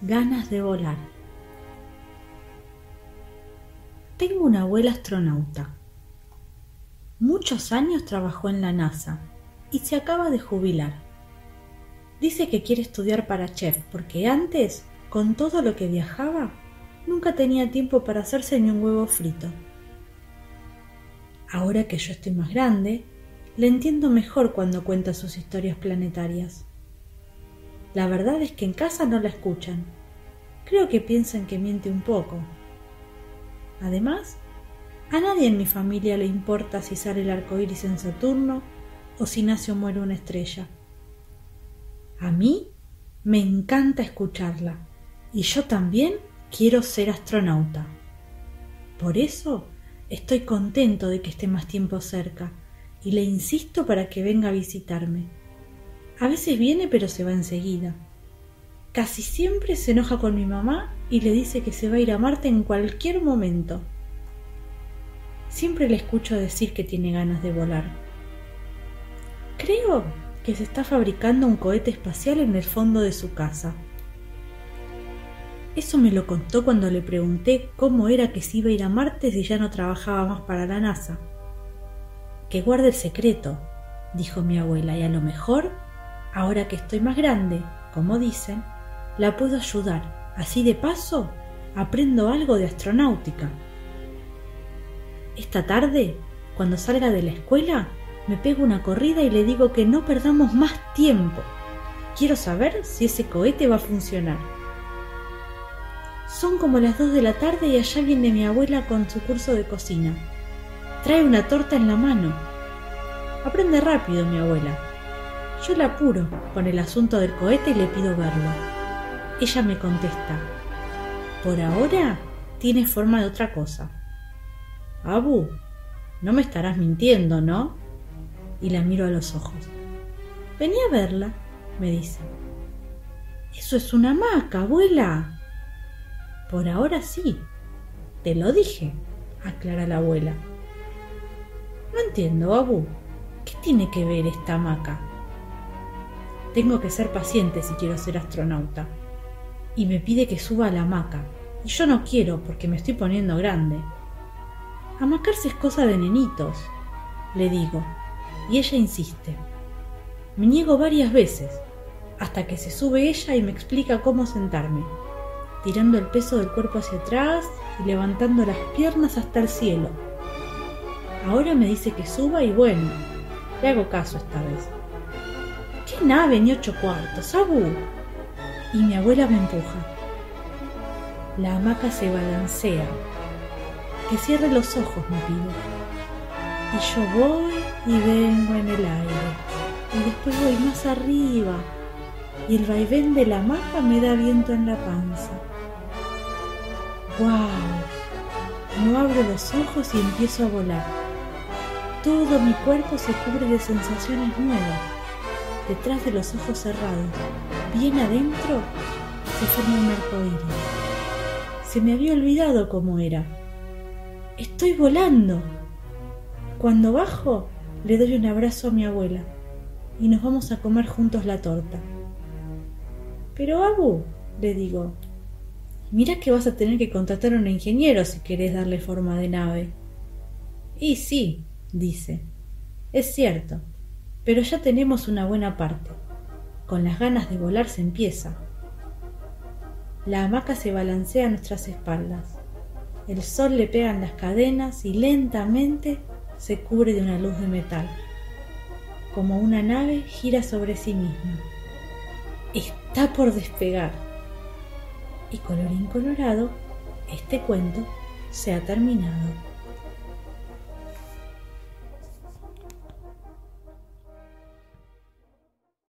Ganas de volar. Tengo una abuela astronauta. Muchos años trabajó en la NASA y se acaba de jubilar. Dice que quiere estudiar para chef porque antes, con todo lo que viajaba, nunca tenía tiempo para hacerse ni un huevo frito. Ahora que yo estoy más grande, le entiendo mejor cuando cuenta sus historias planetarias. La verdad es que en casa no la escuchan. Creo que piensan que miente un poco. Además, a nadie en mi familia le importa si sale el arco iris en Saturno o si nace o muere una estrella. A mí me encanta escucharla y yo también quiero ser astronauta. Por eso estoy contento de que esté más tiempo cerca y le insisto para que venga a visitarme. A veces viene pero se va enseguida. Casi siempre se enoja con mi mamá y le dice que se va a ir a Marte en cualquier momento. Siempre le escucho decir que tiene ganas de volar. Creo que se está fabricando un cohete espacial en el fondo de su casa. Eso me lo contó cuando le pregunté cómo era que se iba a ir a Marte si ya no trabajaba más para la NASA. Que guarde el secreto, dijo mi abuela, y a lo mejor Ahora que estoy más grande, como dicen, la puedo ayudar. Así de paso, aprendo algo de astronáutica. Esta tarde, cuando salga de la escuela, me pego una corrida y le digo que no perdamos más tiempo. Quiero saber si ese cohete va a funcionar. Son como las dos de la tarde y allá viene mi abuela con su curso de cocina. Trae una torta en la mano. Aprende rápido, mi abuela. Yo la apuro con el asunto del cohete y le pido verlo. Ella me contesta, por ahora tiene forma de otra cosa. Abu, no me estarás mintiendo, ¿no? Y la miro a los ojos. Vení a verla, me dice. Eso es una hamaca, abuela. Por ahora sí. Te lo dije, aclara la abuela. No entiendo, Abu. ¿Qué tiene que ver esta hamaca? Tengo que ser paciente si quiero ser astronauta. Y me pide que suba a la hamaca. Y yo no quiero porque me estoy poniendo grande. Amacarse es cosa de nenitos, le digo. Y ella insiste. Me niego varias veces, hasta que se sube ella y me explica cómo sentarme, tirando el peso del cuerpo hacia atrás y levantando las piernas hasta el cielo. Ahora me dice que suba y bueno, le hago caso esta vez. ¿Qué nave ni ocho cuartos, Abu? Y mi abuela me empuja. La hamaca se balancea. Que cierre los ojos, me pide. Y yo voy y vengo en el aire. Y después voy más arriba. Y el vaivén de la hamaca me da viento en la panza. ¡Guau! No abro los ojos y empiezo a volar. Todo mi cuerpo se cubre de sensaciones nuevas detrás de los ojos cerrados, bien adentro, se forma un arco iris. Se me había olvidado cómo era. ¡Estoy volando! Cuando bajo, le doy un abrazo a mi abuela y nos vamos a comer juntos la torta. Pero Abu, le digo, mira que vas a tener que contratar a un ingeniero si querés darle forma de nave. Y sí, dice, es cierto, pero ya tenemos una buena parte. Con las ganas de volar se empieza. La hamaca se balancea a nuestras espaldas. El sol le pega en las cadenas y lentamente se cubre de una luz de metal. Como una nave gira sobre sí misma. Está por despegar. Y colorín colorado, este cuento se ha terminado.